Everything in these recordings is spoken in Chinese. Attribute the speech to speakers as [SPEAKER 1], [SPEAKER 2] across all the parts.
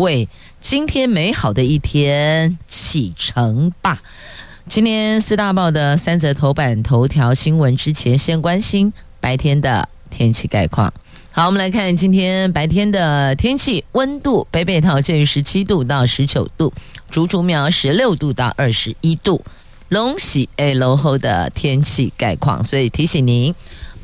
[SPEAKER 1] 为今天美好的一天启程吧。今天四大报的三则头版头条新闻之前，先关心白天的天气概况。好，我们来看今天白天的天气，温度北北桃介于十七度到十九度，竹竹苗十六度到二十一度。龙喜 A 楼后的天气概况，所以提醒您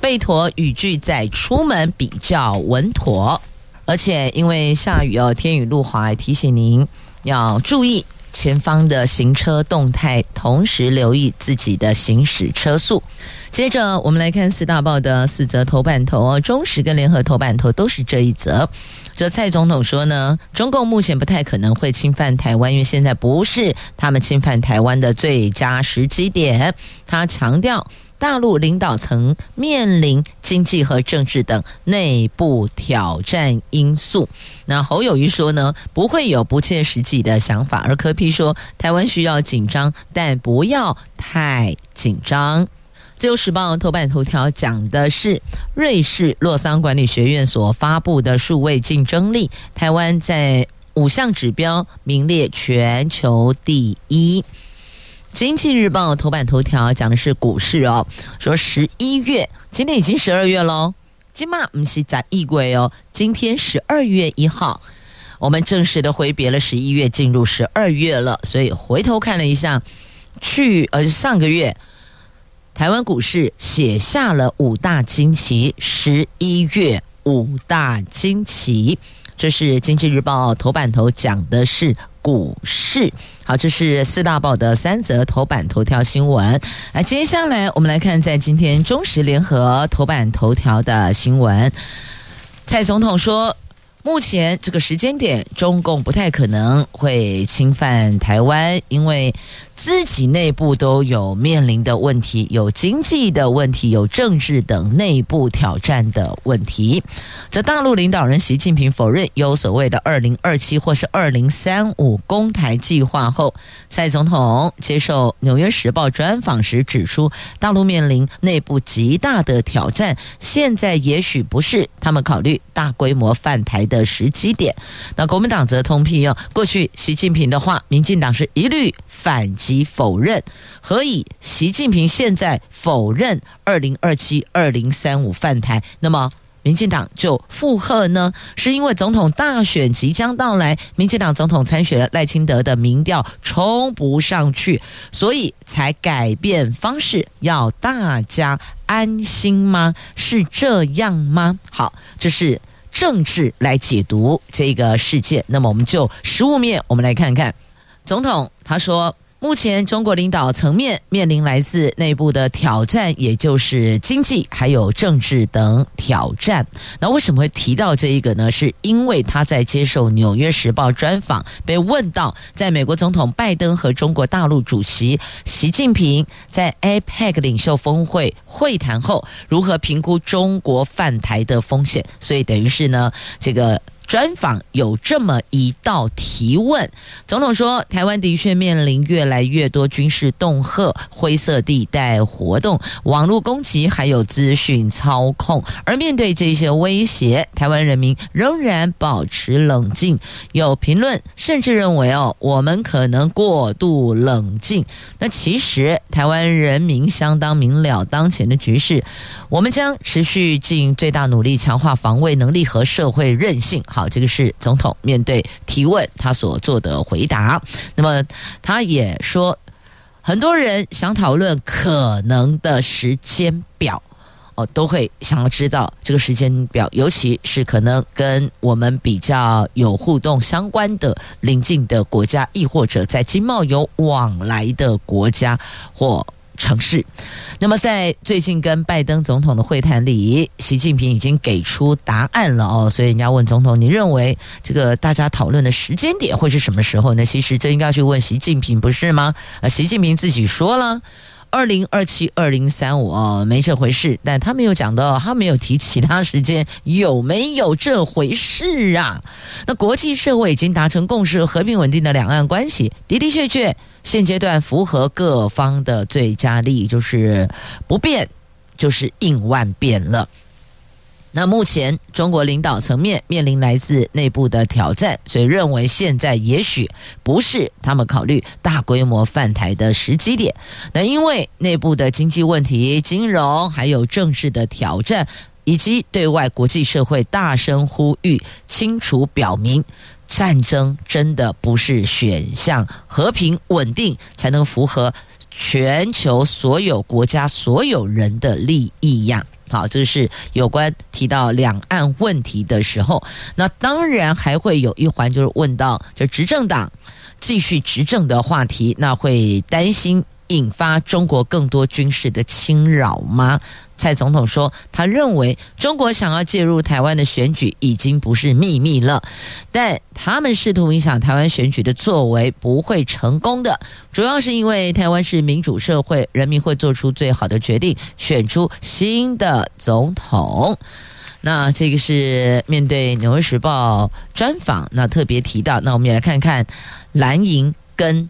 [SPEAKER 1] 备妥雨具再出门比较稳妥。而且因为下雨哦，天雨路滑，提醒您要注意前方的行车动态，同时留意自己的行驶车速。接着我们来看四大报的四则头版头哦，中时跟联合头版头都是这一则。这蔡总统说呢，中共目前不太可能会侵犯台湾，因为现在不是他们侵犯台湾的最佳时机点。他强调，大陆领导层面临经济和政治等内部挑战因素。那侯友谊说呢，不会有不切实际的想法，而柯 P 说，台湾需要紧张，但不要太紧张。自由时报头版头条讲的是瑞士洛桑管理学院所发布的数位竞争力，台湾在五项指标名列全球第一。经济日报头版头条讲的是股市哦，说十一月今天已经十二月喽，今嘛不是在一月哦，今天十二月一号，我们正式的挥别了十一月，进入十二月了，所以回头看了一下，去呃上个月。台湾股市写下了五大惊奇，十一月五大惊奇，这是经济日报头版头讲的是股市。好，这是四大报的三则头版头条新闻。那，接下来我们来看在今天中时联合头版头条的新闻。蔡总统说，目前这个时间点，中共不太可能会侵犯台湾，因为。自己内部都有面临的问题，有经济的问题，有政治等内部挑战的问题。这大陆领导人习近平否认有所谓的二零二七或是二零三五攻台计划后，蔡总统接受《纽约时报》专访时指出，大陆面临内部极大的挑战，现在也许不是他们考虑大规模犯台的的时机点。那国民党则通批哦，过去习近平的话，民进党是一律反击。否认，何以习近平现在否认二零二七、二零三五犯台？那么民进党就附和呢？是因为总统大选即将到来，民进党总统参选赖清德的民调冲不上去，所以才改变方式，要大家安心吗？是这样吗？好，这是政治来解读这个事件。那么我们就实物面，我们来看看总统他说。目前，中国领导层面面临来自内部的挑战，也就是经济还有政治等挑战。那为什么会提到这一个呢？是因为他在接受《纽约时报》专访，被问到在美国总统拜登和中国大陆主席习近平在 APEC 领袖峰会会谈后，如何评估中国犯台的风险。所以等于是呢，这个。专访有这么一道提问，总统说，台湾的确面临越来越多军事恫吓、灰色地带活动、网络攻击，还有资讯操控。而面对这些威胁，台湾人民仍然保持冷静。有评论甚至认为，哦，我们可能过度冷静。那其实，台湾人民相当明了当前的局势，我们将持续尽最大努力强化防卫能力和社会韧性。好，这个是总统面对提问他所做的回答。那么他也说，很多人想讨论可能的时间表，哦，都会想要知道这个时间表，尤其是可能跟我们比较有互动相关的邻近的国家，亦或者在经贸有往来的国家或城市。那么，在最近跟拜登总统的会谈里，习近平已经给出答案了哦。所以人家问总统，你认为这个大家讨论的时间点会是什么时候呢？其实这应该去问习近平，不是吗？啊，习近平自己说了，二零二七、二零三五哦，没这回事。但他没有讲到，他没有提其他时间，有没有这回事啊？那国际社会已经达成共识，和平稳定的两岸关系的的确确。现阶段符合各方的最佳利益，就是不变，就是应万变了。那目前中国领导层面面临来自内部的挑战，所以认为现在也许不是他们考虑大规模犯台的时机点。那因为内部的经济问题、金融还有政治的挑战，以及对外国际社会大声呼吁，清楚表明。战争真的不是选项，和平稳定才能符合全球所有国家所有人的利益呀。好，这是有关提到两岸问题的时候，那当然还会有一环，就是问到就执政党继续执政的话题，那会担心引发中国更多军事的侵扰吗？蔡总统说，他认为中国想要介入台湾的选举已经不是秘密了，但他们试图影响台湾选举的作为不会成功的，主要是因为台湾是民主社会，人民会做出最好的决定，选出新的总统。那这个是面对《纽约时报》专访，那特别提到，那我们也来看看蓝营跟。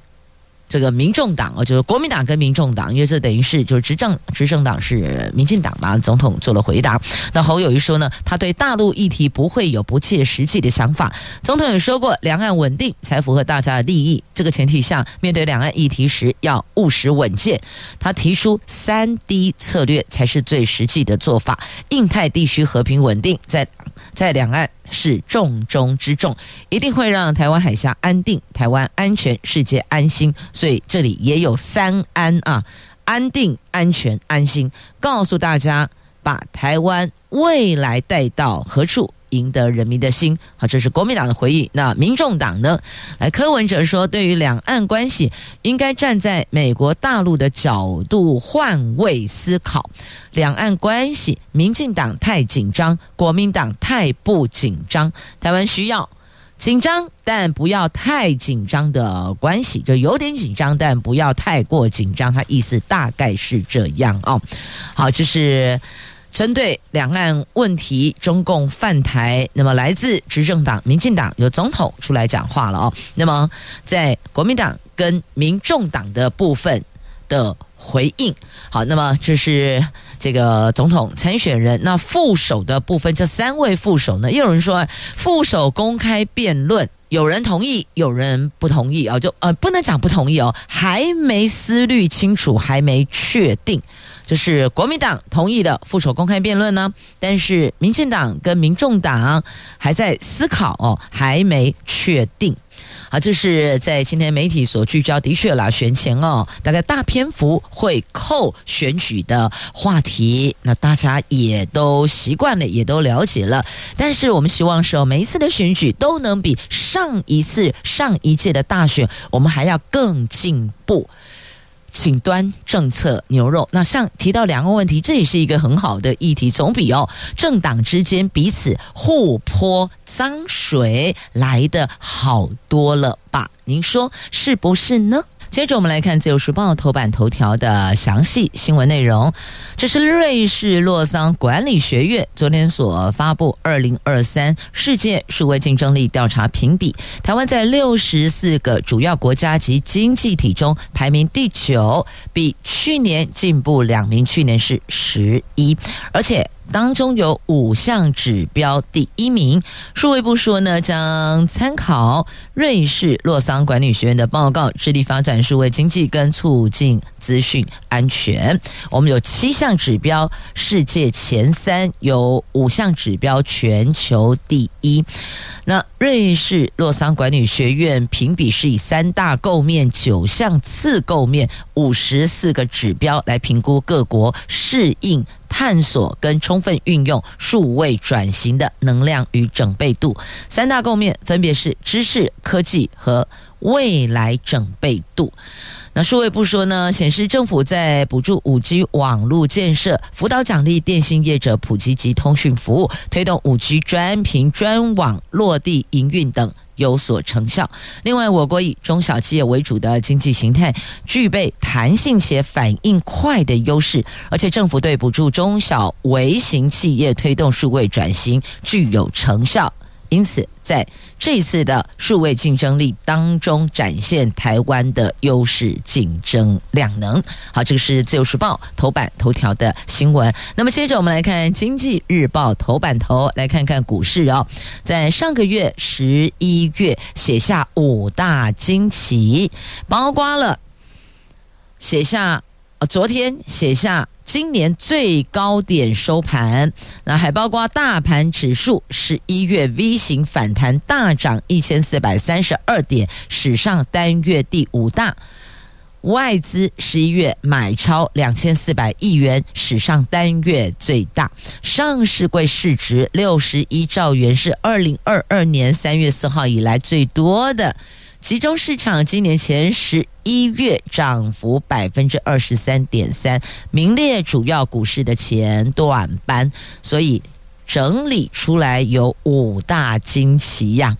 [SPEAKER 1] 这个民众党哦，就是国民党跟民众党，因为这等于是就是执政执政党是民进党嘛。总统做了回答。那侯友谊说呢，他对大陆议题不会有不切实际的想法。总统也说过，两岸稳定才符合大家的利益。这个前提下，面对两岸议题时要务实稳健。他提出三 D 策略才是最实际的做法。印太地区和平稳定，在在两岸。是重中之重，一定会让台湾海峡安定、台湾安全、世界安心。所以这里也有三安啊：安定、安全、安心。告诉大家，把台湾未来带到何处？赢得人民的心，好，这是国民党的回应。那民众党呢？来，柯文哲说，对于两岸关系，应该站在美国大陆的角度换位思考。两岸关系，民进党太紧张，国民党太不紧张。台湾需要紧张，但不要太紧张的关系，就有点紧张，但不要太过紧张。他意思大概是这样哦。好，这是。针对两岸问题，中共犯台，那么来自执政党民进党有总统出来讲话了哦。那么在国民党跟民众党的部分的回应，好，那么这是这个总统参选人。那副手的部分，这三位副手呢，也有人说副手公开辩论，有人同意，有人不同意啊，就呃不能讲不同意哦，还没思虑清楚，还没确定。就是国民党同意的副手公开辩论呢，但是民进党跟民众党还在思考哦，还没确定。好，这是在今天媒体所聚焦，的确啦，选前哦，大概大篇幅会扣选举的话题，那大家也都习惯了，也都了解了。但是我们希望说，每一次的选举都能比上一次、上一届的大选，我们还要更进步。请端政策牛肉，那像提到两个问题，这也是一个很好的议题，总比哦政党之间彼此互泼脏水来的好多了吧？您说是不是呢？接着我们来看《自由时报》头版头条的详细新闻内容。这是瑞士洛桑管理学院昨天所发布二零二三世界数位竞争力调查评比，台湾在六十四个主要国家及经济体中排名第九，比去年进步两名，去年是十一，而且。当中有五项指标，第一名，数位部说呢，将参考瑞士洛桑管理学院的报告，致力发展数位经济跟促进资讯安全。我们有七项指标，世界前三，有五项指标，全球第一。那瑞士洛桑管理学院评比是以三大构面、九项次构面、五十四个指标来评估各国适应。探索跟充分运用数位转型的能量与整备度，三大构面分别是知识、科技和未来整备度。那数位部说呢，显示政府在补助五 G 网络建设、辅导奖励电信业者普及及通讯服务、推动五 G 专频专网落地营运等有所成效。另外，我国以中小企业为主的经济形态，具备弹性且反应快的优势，而且政府对补助中小微型企业推动数位转型具有成效。因此，在这一次的数位竞争力当中，展现台湾的优势竞争量能。好，这个是自由时报头版头条的新闻。那么，接着我们来看经济日报头版头，来看看股市哦。在上个月十一月写下五大惊奇，包括了写下，昨天写下。今年最高点收盘，那还包括大盘指数十一月 V 型反弹大涨一千四百三十二点，史上单月第五大。外资十一月买超两千四百亿元，史上单月最大。上市柜市值六十一兆元，是二零二二年三月四号以来最多的。其中市场今年前十一月涨幅百分之二十三点三，名列主要股市的前短班，所以整理出来有五大惊奇呀。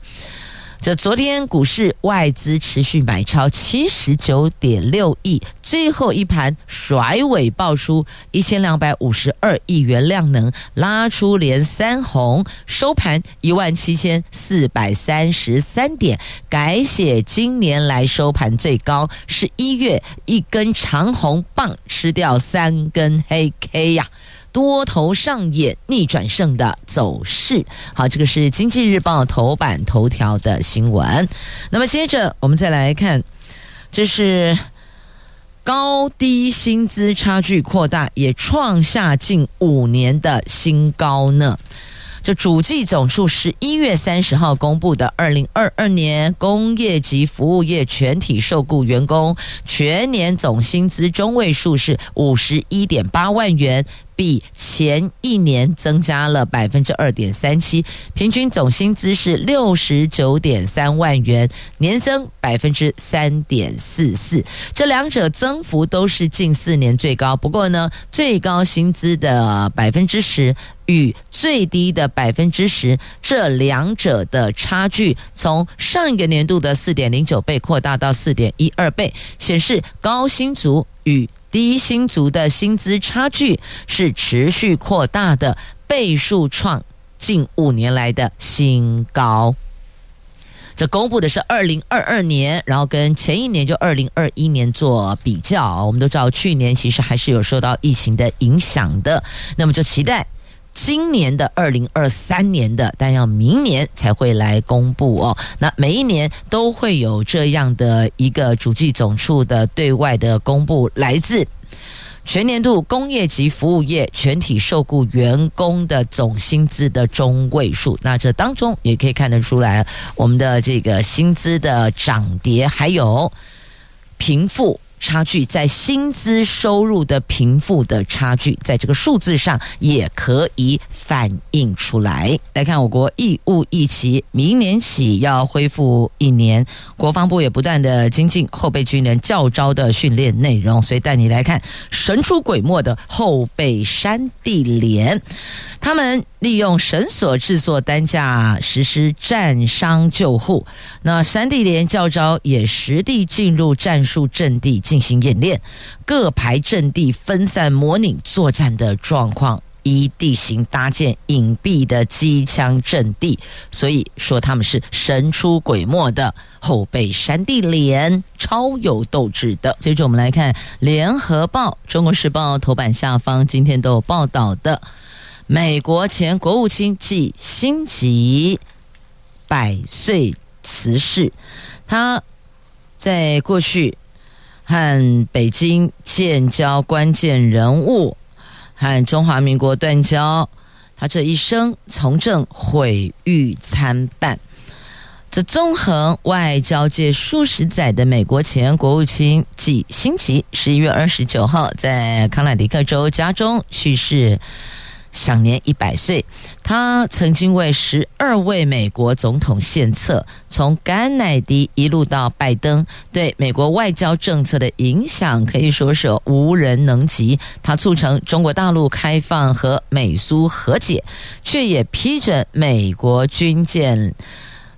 [SPEAKER 1] 这昨天股市外资持续买超七十九点六亿，最后一盘甩尾报出一千两百五十二亿元量能，拉出连三红，收盘一万七千四百三十三点，改写今年来收盘最高，是一月一根长红棒吃掉三根黑 K 呀。多头上演逆转胜的走势。好，这个是经济日报头版头条的新闻。那么接着我们再来看，这是高低薪资差距扩大，也创下近五年的新高呢。这主计总数十一月三十号公布的二零二二年工业及服务业全体受雇员工全年总薪资中位数是五十一点八万元。比前一年增加了百分之二点三七，平均总薪资是六十九点三万元，年增百分之三点四四。这两者增幅都是近四年最高。不过呢，最高薪资的百分之十与最低的百分之十，这两者的差距从上一个年度的四点零九倍扩大到四点一二倍，显示高薪族与低薪族的薪资差距是持续扩大的，倍数创近五年来的新高。这公布的是二零二二年，然后跟前一年就二零二一年做比较。我们都知道，去年其实还是有受到疫情的影响的。那么就期待。今年的二零二三年的，但要明年才会来公布哦。那每一年都会有这样的一个主计总处的对外的公布，来自全年度工业及服务业全体受雇员工的总薪资的中位数。那这当中也可以看得出来，我们的这个薪资的涨跌，还有贫富。差距在薪资收入的贫富的差距，在这个数字上也可以反映出来。来看我国义务役期，明年起要恢复一年，国防部也不断的精进后备军人教招的训练内容，所以带你来看神出鬼没的后备山地连，他们利用绳索制作担架实施战伤救护。那山地连教招也实地进入战术阵地。进行演练，各排阵地分散，模拟作战的状况，依地形搭建隐蔽的机枪阵地。所以说他们是神出鬼没的后备山地连，超有斗志的。接着我们来看《联合报》《中国时报》头版下方，今天都有报道的，美国前国务卿季辛吉百岁辞世，他在过去。和北京建交关键人物，和中华民国断交，他这一生从政毁誉参半。这纵横外交界数十载的美国前国务卿季辛奇，十一月二十九号在康乃狄克州家中去世，享年一百岁。他曾经为十二位美国总统献策，从甘乃迪一路到拜登，对美国外交政策的影响可以说是无人能及。他促成中国大陆开放和美苏和解，却也批准美国军舰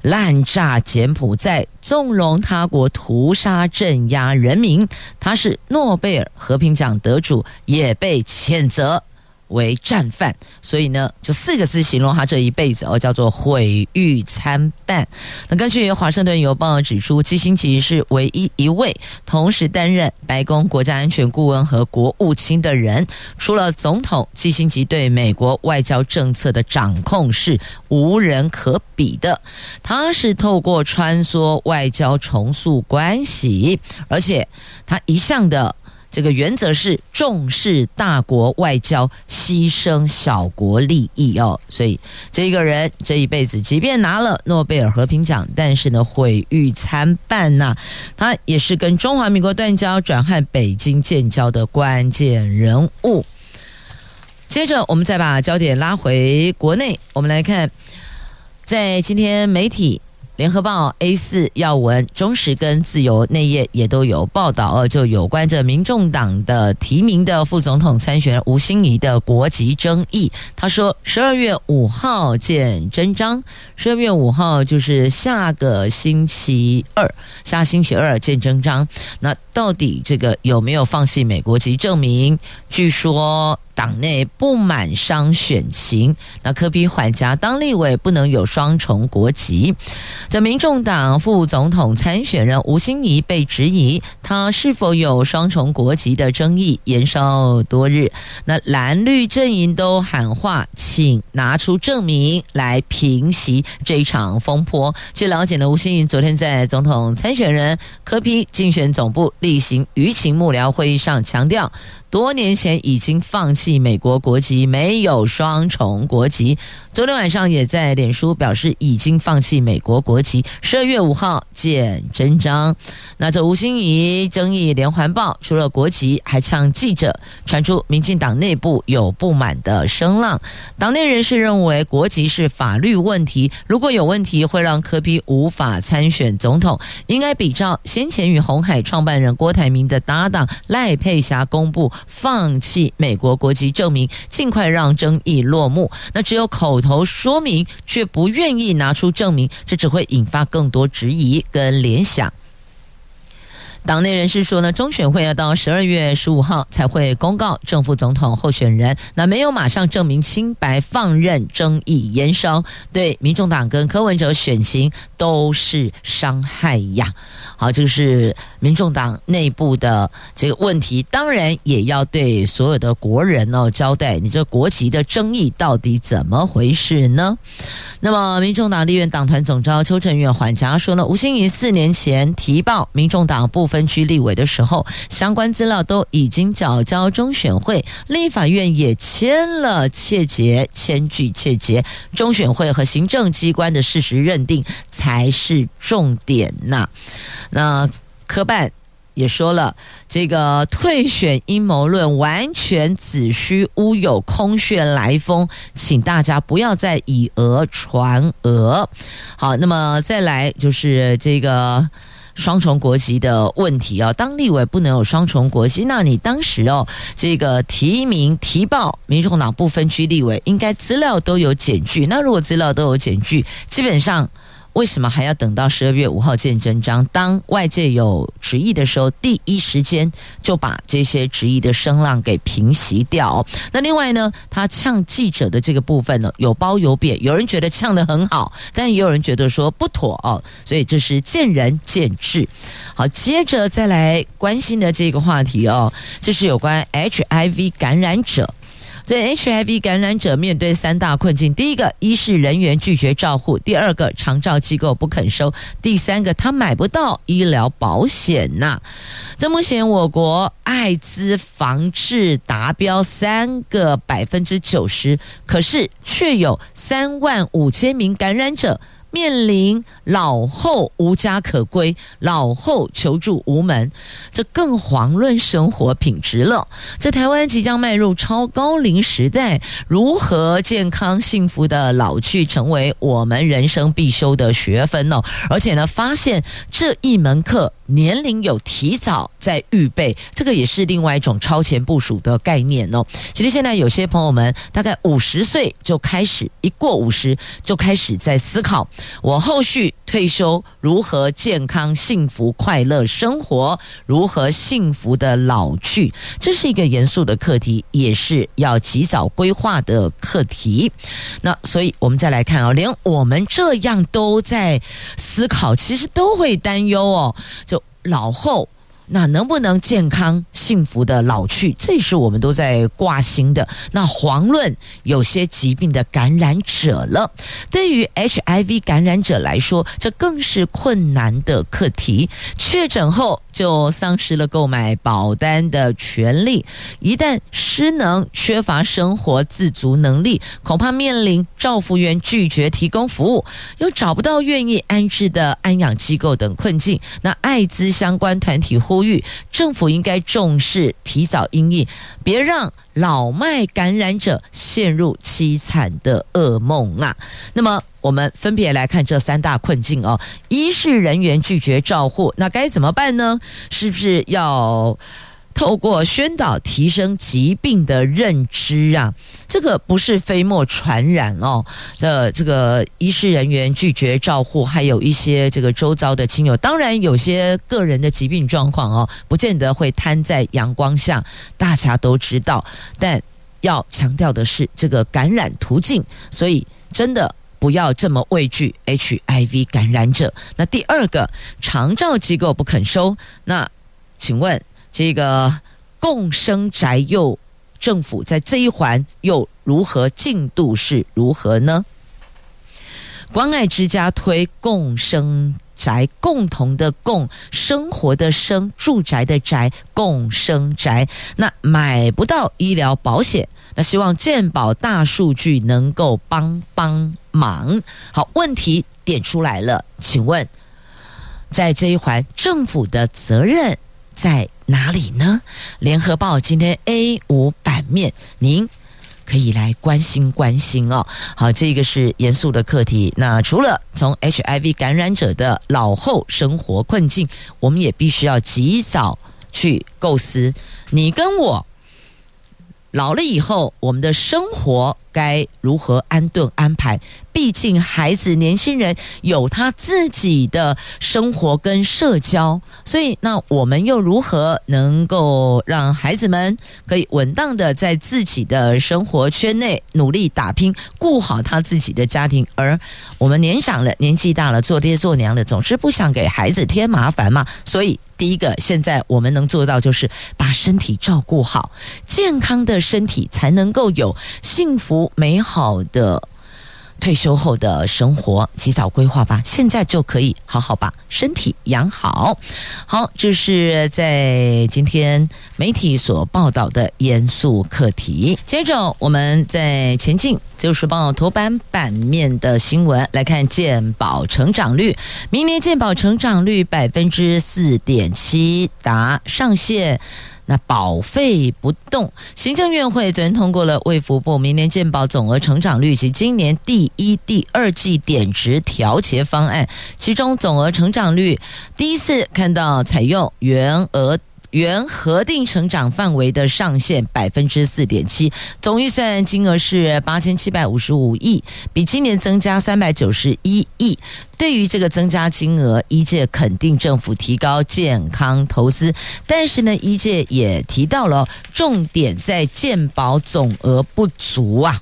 [SPEAKER 1] 滥炸柬埔寨，纵容他国屠杀镇压人民。他是诺贝尔和平奖得主，也被谴责。为战犯，所以呢，就四个字形容他这一辈子哦，叫做毁誉参半。那根据《华盛顿邮报》指出，基辛吉是唯一一位同时担任白宫国家安全顾问和国务卿的人。除了总统，基辛吉对美国外交政策的掌控是无人可比的。他是透过穿梭外交重塑关系，而且他一向的。这个原则是重视大国外交，牺牲小国利益哦。所以这个人这一辈子，即便拿了诺贝尔和平奖，但是呢，毁誉参半呐。他也是跟中华民国断交，转和北京建交的关键人物。接着，我们再把焦点拉回国内，我们来看，在今天媒体。联合报 A 四要闻，中时跟自由内页也都有报道，就有关着民众党的提名的副总统参选吴欣怡的国籍争议。他说，十二月五号见真章，十二月五号就是下个星期二，下星期二见真章。那到底这个有没有放弃美国籍证明？据说。党内不满伤选情，那柯 P 缓颊当立委不能有双重国籍。这民众党副总统参选人吴欣怡被质疑，他是否有双重国籍的争议延烧多日。那蓝绿阵营都喊话，请拿出证明来平息这一场风波。据了解呢，吴欣怡昨天在总统参选人柯 P 竞选总部例行舆情幕僚会议上强调。多年前已经放弃美国国籍，没有双重国籍。昨天晚上也在脸书表示已经放弃美国国籍。十二月五号见真章。那这吴欣怡争议连环爆，除了国籍，还呛记者，传出民进党内部有不满的声浪。党内人士认为国籍是法律问题，如果有问题会让柯比无法参选总统，应该比照先前与红海创办人郭台铭的搭档赖佩霞公布。放弃美国国籍证明，尽快让争议落幕。那只有口头说明，却不愿意拿出证明，这只会引发更多质疑跟联想。党内人士说呢，中选会要到十二月十五号才会公告正副总统候选人，那没有马上证明清白，放任争议延烧，对民众党跟柯文哲选情都是伤害呀。好，这个是民众党内部的这个问题，当然也要对所有的国人哦交代，你这国籍的争议到底怎么回事呢？那么，民众党立院党团总召邱正远缓颊说呢，吴欣怡四年前提报民众党部分区立委的时候，相关资料都已经缴交中选会，立法院也签了切结，签具切结，中选会和行政机关的事实认定才是重点呐。那科办。也说了，这个退选阴谋论完全子虚乌有、空穴来风，请大家不要再以讹传讹。好，那么再来就是这个双重国籍的问题啊，当立委不能有双重国籍，那你当时哦，这个提名提报民众党不分区立委，应该资料都有检具。那如果资料都有检具，基本上。为什么还要等到十二月五号见真章？当外界有质疑的时候，第一时间就把这些质疑的声浪给平息掉。那另外呢，他呛记者的这个部分呢，有褒有贬，有人觉得呛得很好，但也有人觉得说不妥哦。所以这是见仁见智。好，接着再来关心的这个话题哦，这是有关 HIV 感染者。这 HIV 感染者面对三大困境：第一个，一是人员拒绝照护；第二个，长照机构不肯收；第三个，他买不到医疗保险呐。在目前我国艾滋防治达标三个百分之九十，可是却有三万五千名感染者面临老后无家可归、老后求助无门，这更遑论生活品质了。这台湾即将迈入超高龄时代，如何健康幸福的老去，成为我们人生必修的学分哦。而且呢，发现这一门课年龄有提早在预备，这个也是另外一种超前部署的概念哦。其实现在有些朋友们大概五十岁就开始，一过五十就开始在思考。我后续退休如何健康、幸福、快乐生活？如何幸福的老去？这是一个严肃的课题，也是要及早规划的课题。那所以，我们再来看哦，连我们这样都在思考，其实都会担忧哦。就老后。那能不能健康幸福的老去？这是我们都在挂心的。那遑论有些疾病的感染者了，对于 HIV 感染者来说，这更是困难的课题。确诊后就丧失了购买保单的权利，一旦失能、缺乏生活自足能力，恐怕面临照服员拒绝提供服务，又找不到愿意安置的安养机构等困境。那艾滋相关团体呼。呼吁政府应该重视提早因应，别让老迈感染者陷入凄惨的噩梦啊！那么，我们分别来看这三大困境哦。一是人员拒绝照护，那该怎么办呢？是不是要？透过宣导提升疾病的认知啊，这个不是飞沫传染哦的这个医师人员拒绝照护，还有一些这个周遭的亲友，当然有些个人的疾病状况哦，不见得会摊在阳光下，大家都知道。但要强调的是这个感染途径，所以真的不要这么畏惧 HIV 感染者。那第二个，长照机构不肯收，那请问？这个共生宅又政府在这一环又如何进度是如何呢？关爱之家推共生宅，共同的共生活的生住宅的宅共生宅，那买不到医疗保险，那希望健保大数据能够帮帮忙。好，问题点出来了，请问在这一环政府的责任在哪里呢？联合报今天 A 五版面，您可以来关心关心哦。好，这个是严肃的课题。那除了从 HIV 感染者的老后生活困境，我们也必须要及早去构思，你跟我。老了以后，我们的生活该如何安顿安排？毕竟孩子、年轻人有他自己的生活跟社交，所以那我们又如何能够让孩子们可以稳当的在自己的生活圈内努力打拼，顾好他自己的家庭？而我们年长了、年纪大了，做爹做娘的，总是不想给孩子添麻烦嘛，所以。第一个，现在我们能做到就是把身体照顾好，健康的身体才能够有幸福美好的退休后的生活。及早规划吧，现在就可以好好把身体养好。好，这是在今天媒体所报道的严肃课题。接着，我们再前进。就是报头版版面的新闻来看，健保成长率，明年健保成长率百分之四点七达上限，那保费不动。行政院会昨天通过了卫福部明年健保总额成长率及今年第一、第二季点值调节方案，其中总额成长率第一次看到采用原额。原核定成长范围的上限百分之四点七，总预算金额是八千七百五十五亿，比今年增加三百九十一亿。对于这个增加金额，一届肯定政府提高健康投资，但是呢，一届也提到了重点在健保总额不足啊。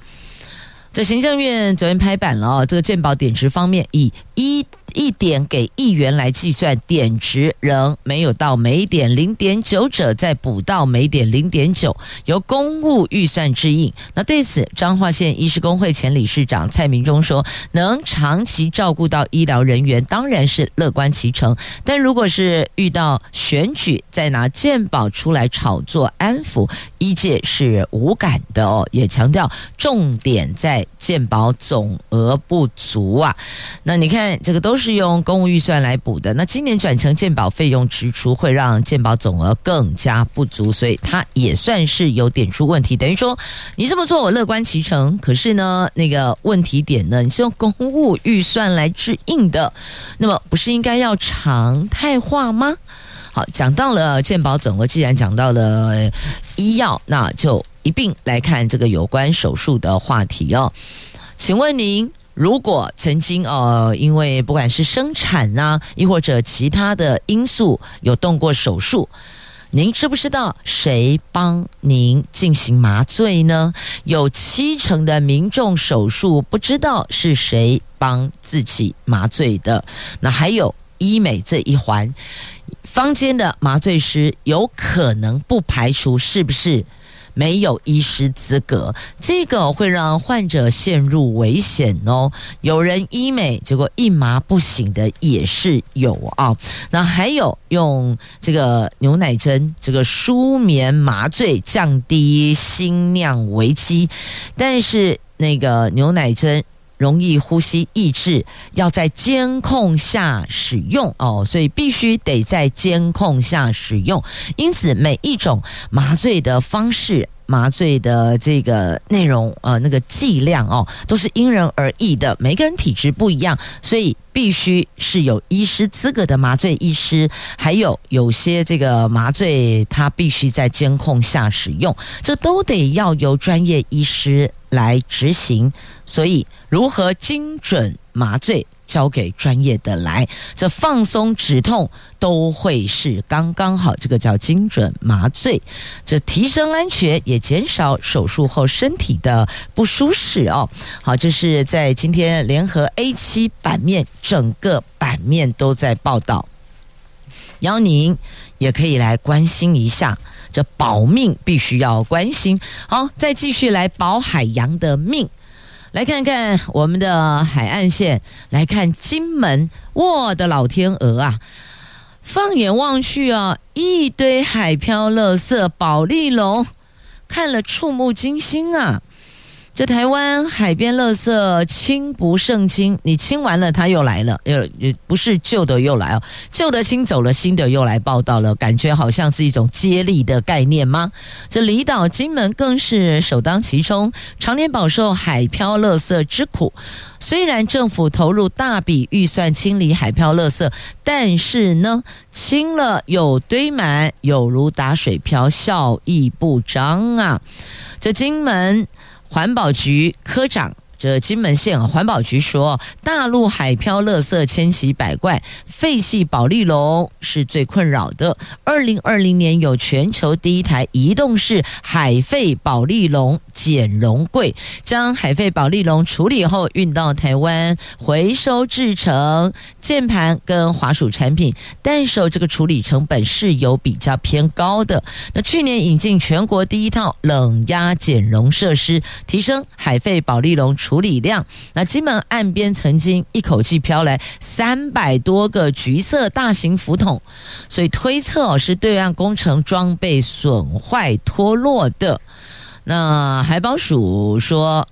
[SPEAKER 1] 这行政院昨天拍板了哦，这个健保点值方面以一。一点给一元来计算，点值仍没有到每点零点九者，再补到每点零点九，由公务预算支应。那对此，彰化县医师公会前理事长蔡明忠说：“能长期照顾到医疗人员，当然是乐观其成。但如果是遇到选举，再拿健保出来炒作安抚，医界是无感的哦。”也强调重点在健保总额不足啊。那你看，这个都是是用公务预算来补的。那今年转成健保费用支出，会让健保总额更加不足，所以它也算是有点出问题。等于说，你这么做我乐观其成，可是呢，那个问题点呢，你是用公务预算来支应的，那么不是应该要常态化吗？好，讲到了健保总额，既然讲到了医药，那就一并来看这个有关手术的话题哦。请问您，如果曾经呃，因为不管是生产呐、亦或者其他的因素有动过手术，您知不知道谁帮您进行麻醉呢？有七成的民众手术不知道是谁帮自己麻醉的。那还有医美这一环。坊间的麻醉师有可能不排除是不是没有医师资格，这个会让患者陷入危险哦。有人医美结果一麻不醒的也是有啊。那还有用这个牛奶针这个舒眠麻醉降低心量危机，但是那个牛奶针。容易呼吸抑制，要在监控下使用哦，所以必须得在监控下使用。因此，每一种麻醉的方式。麻醉的这个内容，呃，那个剂量哦，都是因人而异的，每个人体质不一样，所以必须是有医师资格的麻醉医师，还有有些这个麻醉它必须在监控下使用，这都得要由专业医师来执行。所以，如何精准麻醉？交给专业的来，这放松止痛都会是刚刚好，这个叫精准麻醉，这提升安全也减少手术后身体的不舒适哦。好，这是在今天联合 A7 版面，整个版面都在报道，邀您也可以来关心一下，这保命必须要关心。好，再继续来保海洋的命。来看看我们的海岸线，来看金门，我的老天鹅啊！放眼望去啊，一堆海漂垃圾，保利龙，看了触目惊心啊！这台湾海边垃圾清不胜清，你清完了，它又来了，又也不是旧的又来哦，旧的清走了，新的又来报道了，感觉好像是一种接力的概念吗？这离岛金门更是首当其冲，常年饱受海漂垃圾之苦。虽然政府投入大笔预算清理海漂垃圾，但是呢，清了又堆满，有如打水漂，效益不彰啊！这金门。环保局科长，这金门县环保局说，大陆海漂垃圾千奇百怪，废弃保利龙是最困扰的。二零二零年有全球第一台移动式海废保利龙减容柜，将海废保丽龙处理后运到台湾回收制成键盘跟滑鼠产品，但是这个处理成本是有比较偏高的。那去年引进全国第一套冷压减容设施，提升海废保丽龙。处理量，那金门岸边曾经一口气飘来三百多个橘色大型浮筒，所以推测是对岸工程装备损坏脱落的。那海保署说，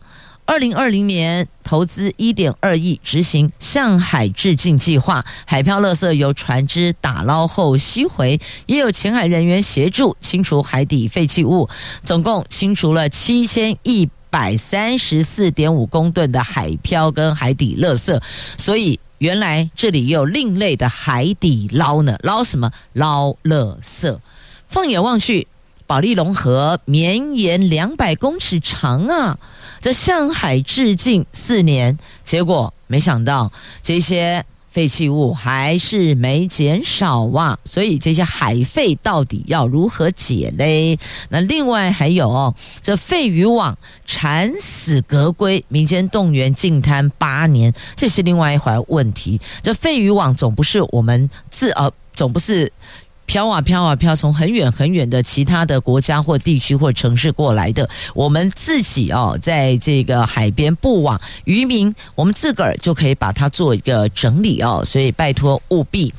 [SPEAKER 1] 二零二零年投资一点二亿执行向海致敬计划，海漂垃圾由船只打捞后吸回，也有前海人员协助清除海底废弃物，总共清除了七千亿。百三十四点五公吨的海漂跟海底垃圾，所以原来这里也有另类的海底捞呢，捞什么？捞垃圾。放眼望去，保利龙河绵延两百公尺长啊！这向海致敬四年，结果没想到这些废弃物还是没减少啊，所以这些海废到底要如何解嘞？那另外还有，这废渔网惨死革龟，民间动员净滩八年，这是另外一环问题。这废渔网总不是我们自呃，总不是。飘啊飘啊飘，从很远很远的其他的国家或地区或城市过来的，我们自己哦，在这个海边布网，渔民我们自个儿就可以把它做一个整理哦，所以拜托务必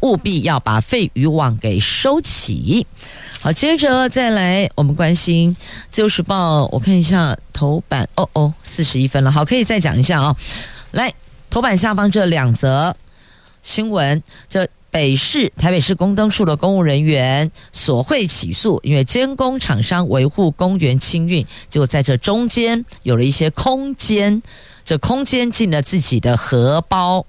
[SPEAKER 1] 务必要把废渔网给收起。好，接着再来，我们关心《自由时报》，我看一下头版，哦哦，四十一分了，好，可以再讲一下哦。来，头版下方这两则新闻，这。北市台北市公灯处的公务人员索贿起诉，因为监工厂商维护公园清运，就在这中间有了一些空间，这空间进了自己的荷包。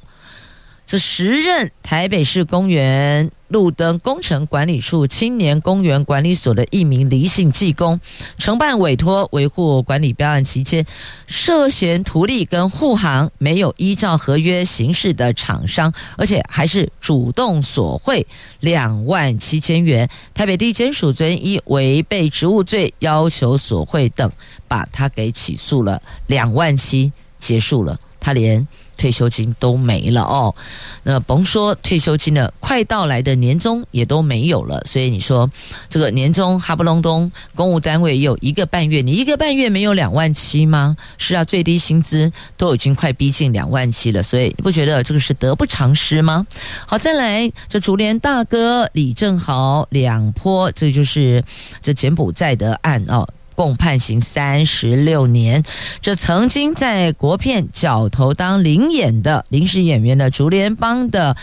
[SPEAKER 1] 这时任台北市公园路灯工程管理处青年公园管理所的一名离姓技工，承办委托维护管理标案期间，涉嫌图利跟护航没有依照合约行事的厂商，而且还是主动索贿两万七千元。台北地检署昨天依违背职务罪要求索贿等，把他给起诉了，两万七结束了，他连。退休金都没了哦，那甭说退休金了，快到来的年终也都没有了。所以你说这个年终哈不隆咚，公务单位也有一个半月，你一个半月没有两万七吗？是啊，最低薪资都已经快逼近两万七了，所以你不觉得这个是得不偿失吗？好，再来这竹联大哥李正豪两波，这就是这柬埔寨的案哦。共判刑三十六年。这曾经在国片《角头》当领演的临时演员的竹联帮的。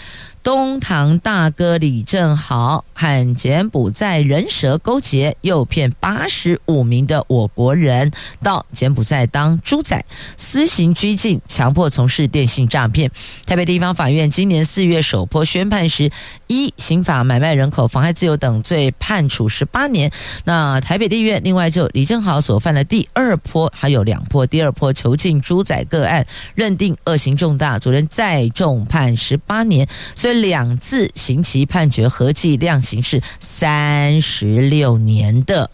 [SPEAKER 1] 东堂大哥李正豪和柬埔寨人蛇勾结，诱骗八十五名的我国人到柬埔寨当猪仔，私刑拘禁，强迫从事电信诈骗。台北地方法院今年四月首波宣判时，依刑法买卖人口、妨害自由等罪判处十八年。那台北地院另外就李正豪所犯的第二波还有两波，第二波囚禁猪仔个案认定恶行重大，昨天再重判十八年。所以。两次刑期判决合计量刑是三十六年的，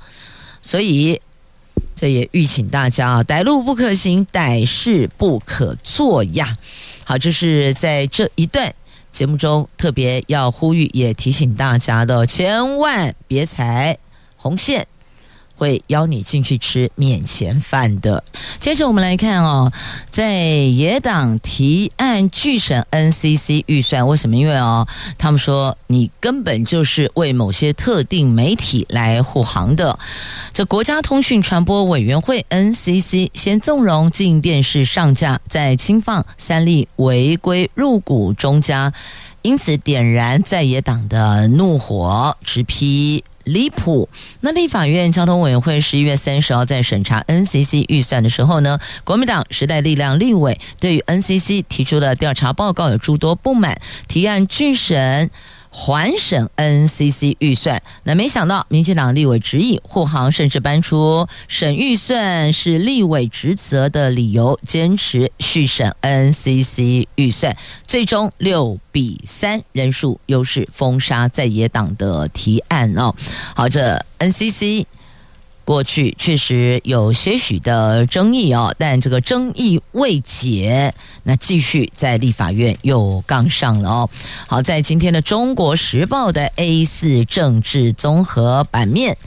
[SPEAKER 1] 所以这也预请大家啊，歹路不可行，歹事不可做呀。好，这是在这一段节目中特别要呼吁，也提醒大家的，千万别踩红线。会邀你进去吃免钱饭的。接着我们来看哦，在野党提案拒审 NCC 预算，为什么？因为哦，他们说你根本就是为某些特定媒体来护航的。这国家通讯传播委员会 NCC 先纵容进电视上架，再轻放三立违规入股中嘉，因此点燃在野党的怒火，直批。离谱！那立法院交通委员会十一月三十号在审查 NCC 预算的时候呢，国民党时代力量立委对于 NCC 提出的调查报告有诸多不满，提案拒审。还省 NCC 预算，那没想到民进党立委执意护航，甚至搬出省预算是立委职责的理由，坚持续审 NCC 预算，最终六比三人数优势封杀在野党的提案哦。好，这 NCC。过去确实有些许的争议哦，但这个争议未解，那继续在立法院又杠上了哦。好，在今天的《中国时报》的 A 四政治综合版面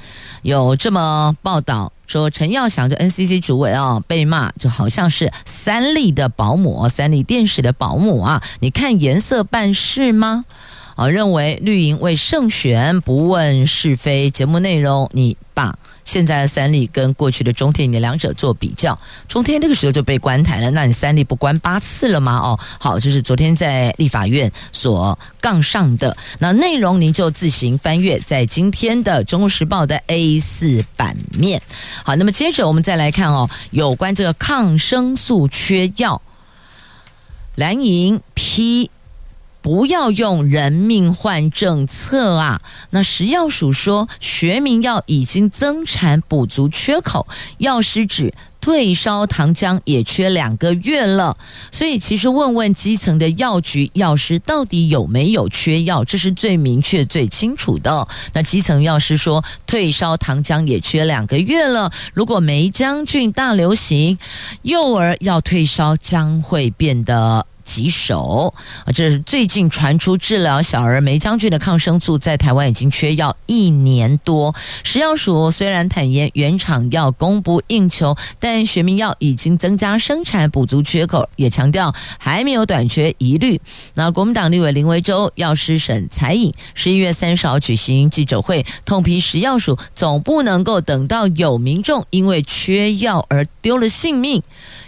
[SPEAKER 1] 有这么报道说，陈耀祥这 NCC 主委啊被骂，就好像是三立的保姆，三立电视的保姆啊，你看颜色办事吗？啊，认为绿营为胜选不问是非，节目内容你把。现在的三立跟过去的中天，你两者做比较，中天那个时候就被关台了，那你三立不关八次了吗？哦，好，这是昨天在立法院所杠上的，那内容您就自行翻阅在今天的《中国时报》的 A 四版面。好，那么接着我们再来看哦，有关这个抗生素缺药，蓝营批。不要用人命换政策啊！那食药署说，学名药已经增产补足缺口，药师指退烧糖浆也缺两个月了。所以其实问问基层的药局药师到底有没有缺药，这是最明确、最清楚的。那基层药师说，退烧糖浆也缺两个月了。如果梅将军大流行，幼儿要退烧将会变得。棘手啊！这是最近传出治疗小儿梅将军的抗生素在台湾已经缺药一年多。食药署虽然坦言原厂药供不应求，但学名药已经增加生产补足缺口，也强调还没有短缺疑虑。那国民党立委林维洲药师沈才颖十一月三十号举行记者会，痛批食药署总不能够等到有民众因为缺药而丢了性命，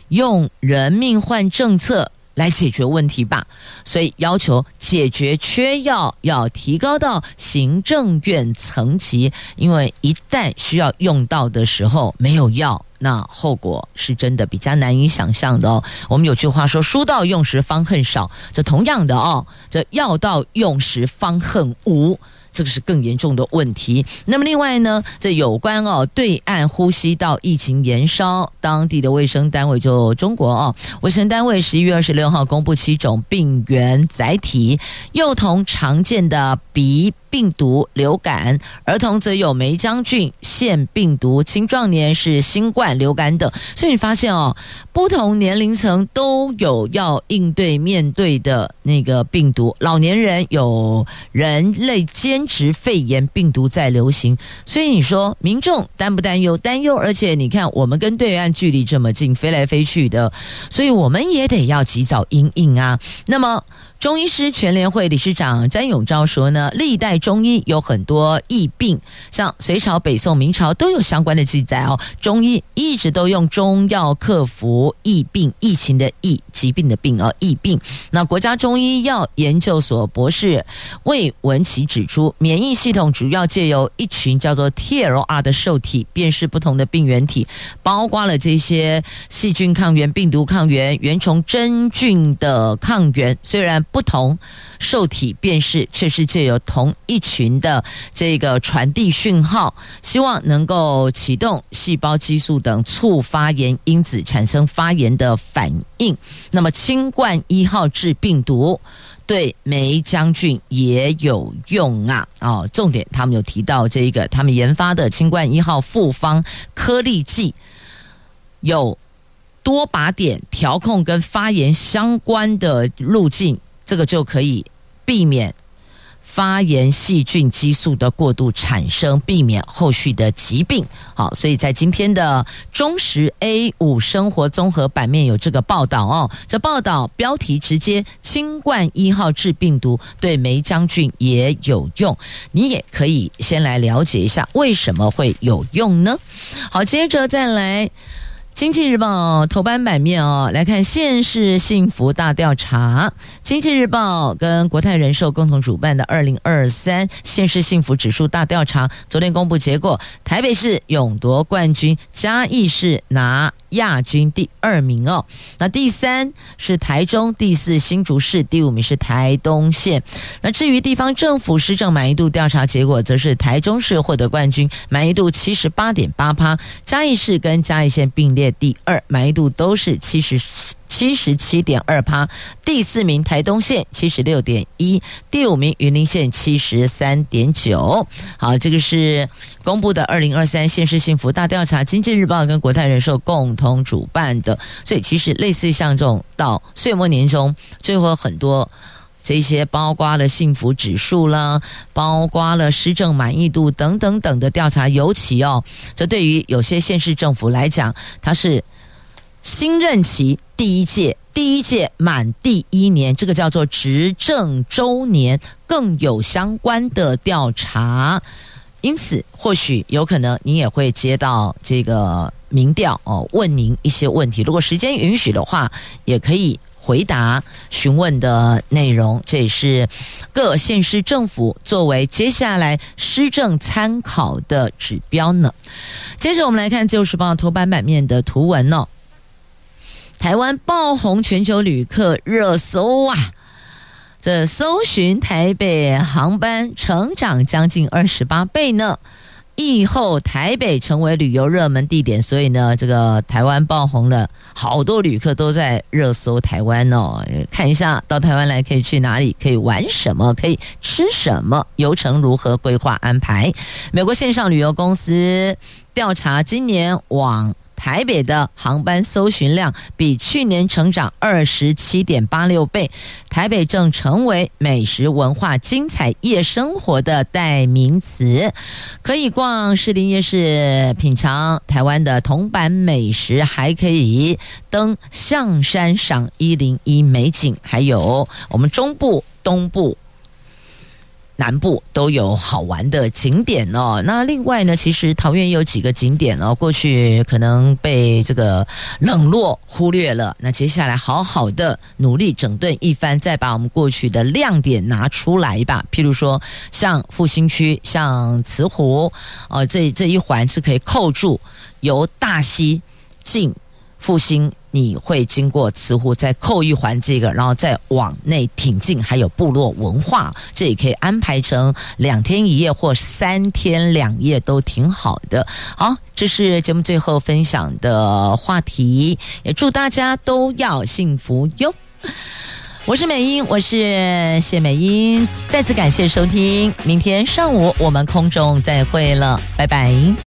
[SPEAKER 1] 用人命换政策。来解决问题吧，所以要求解决缺药要提高到行政院层级，因为一旦需要用到的时候没有药，那后果是真的比较难以想象的哦。我们有句话说：“书到用时方恨少”，这同样的哦，这药到用时方恨无。这个是更严重的问题。那么另外呢，这有关哦，对岸呼吸道疫情延烧，当地的卫生单位就中国哦，卫生单位十一月二十六号公布七种病原载体，幼童常见的鼻。病毒流感，儿童则有梅将军腺病毒，青壮年是新冠流感等。所以你发现哦，不同年龄层都有要应对面对的那个病毒。老年人有人类间质肺炎病毒在流行，所以你说民众担不担忧？担忧，而且你看我们跟对岸距离这么近，飞来飞去的，所以我们也得要及早应应啊。那么。中医师全联会理事长詹永昭说呢，历代中医有很多疫病，像隋朝、北宋、明朝都有相关的记载哦。中医一直都用中药克服疫病，疫情的疫，疾病的病哦，疫病。那国家中医药研究所博士魏文琪指出，免疫系统主要借由一群叫做 TLR 的受体辨识不同的病原体，包括了这些细菌抗原、病毒抗原、原虫真菌的抗原，虽然。不同受体辨识，却是借由同一群的这个传递讯号，希望能够启动细胞激素等促发炎因子产生发炎的反应。那么，新冠一号制病毒对梅将军也有用啊！哦，重点他们有提到这一个，他们研发的清冠一号复方颗粒剂有多靶点调控跟发炎相关的路径。这个就可以避免发炎细菌激素的过度产生，避免后续的疾病。好，所以在今天的中时 A 五生活综合版面有这个报道哦。这报道标题直接“清冠一号致病毒对梅将军也有用”，你也可以先来了解一下为什么会有用呢？好，接着再来。经济日报头版版面哦，来看县市幸福大调查。经济日报跟国泰人寿共同主办的二零二三县市幸福指数大调查，昨天公布结果，台北市勇夺冠军，嘉义市拿亚军第二名哦。那第三是台中，第四新竹市，第五名是台东县。那至于地方政府施政满意度调查结果，则是台中市获得冠军，满意度七十八点八趴，嘉义市跟嘉义县并列。第二满意度都是七十七十七点二趴，第四名台东县七十六点一，第五名云林县七十三点九。好，这个是公布的二零二三县市幸福大调查，经济日报跟国泰人寿共同主办的。所以其实类似像这种到岁末年终，最后很多这些包括了幸福指数啦，包括了施政满意度等等等的调查，尤其哦，这对于有些县市政府来讲，它是新任期第一届，第一届满第一年，这个叫做执政周年，更有相关的调查。因此，或许有可能您也会接到这个民调哦，问您一些问题。如果时间允许的话，也可以。回答询问的内容，这也是各县市政府作为接下来施政参考的指标呢。接着我们来看《自由时报》头版版面的图文哦。台湾爆红全球旅客热搜啊，这搜寻台北航班成长将近二十八倍呢。疫后台北成为旅游热门地点，所以呢，这个台湾爆红了，好多旅客都在热搜台湾哦。看一下到台湾来可以去哪里，可以玩什么，可以吃什么，游程如何规划安排？美国线上旅游公司调查，今年往台北的航班搜寻量比去年成长二十七点八六倍，台北正成为美食文化精彩夜生活的代名词，可以逛士林夜市品尝台湾的铜板美食，还可以登象山赏一零一美景，还有我们中部、东部。南部都有好玩的景点哦。那另外呢，其实桃园也有几个景点哦，过去可能被这个冷落忽略了。那接下来好好的努力整顿一番，再把我们过去的亮点拿出来吧。譬如说，像复兴区，像慈湖，哦，这这一环是可以扣住由大溪进复兴。你会经过慈湖，再扣一环这个，然后再往内挺进，还有部落文化，这也可以安排成两天一夜或三天两夜都挺好的。好，这是节目最后分享的话题，也祝大家都要幸福哟。我是美英，我是谢美英，再次感谢收听，明天上午我们空中再会了，拜拜。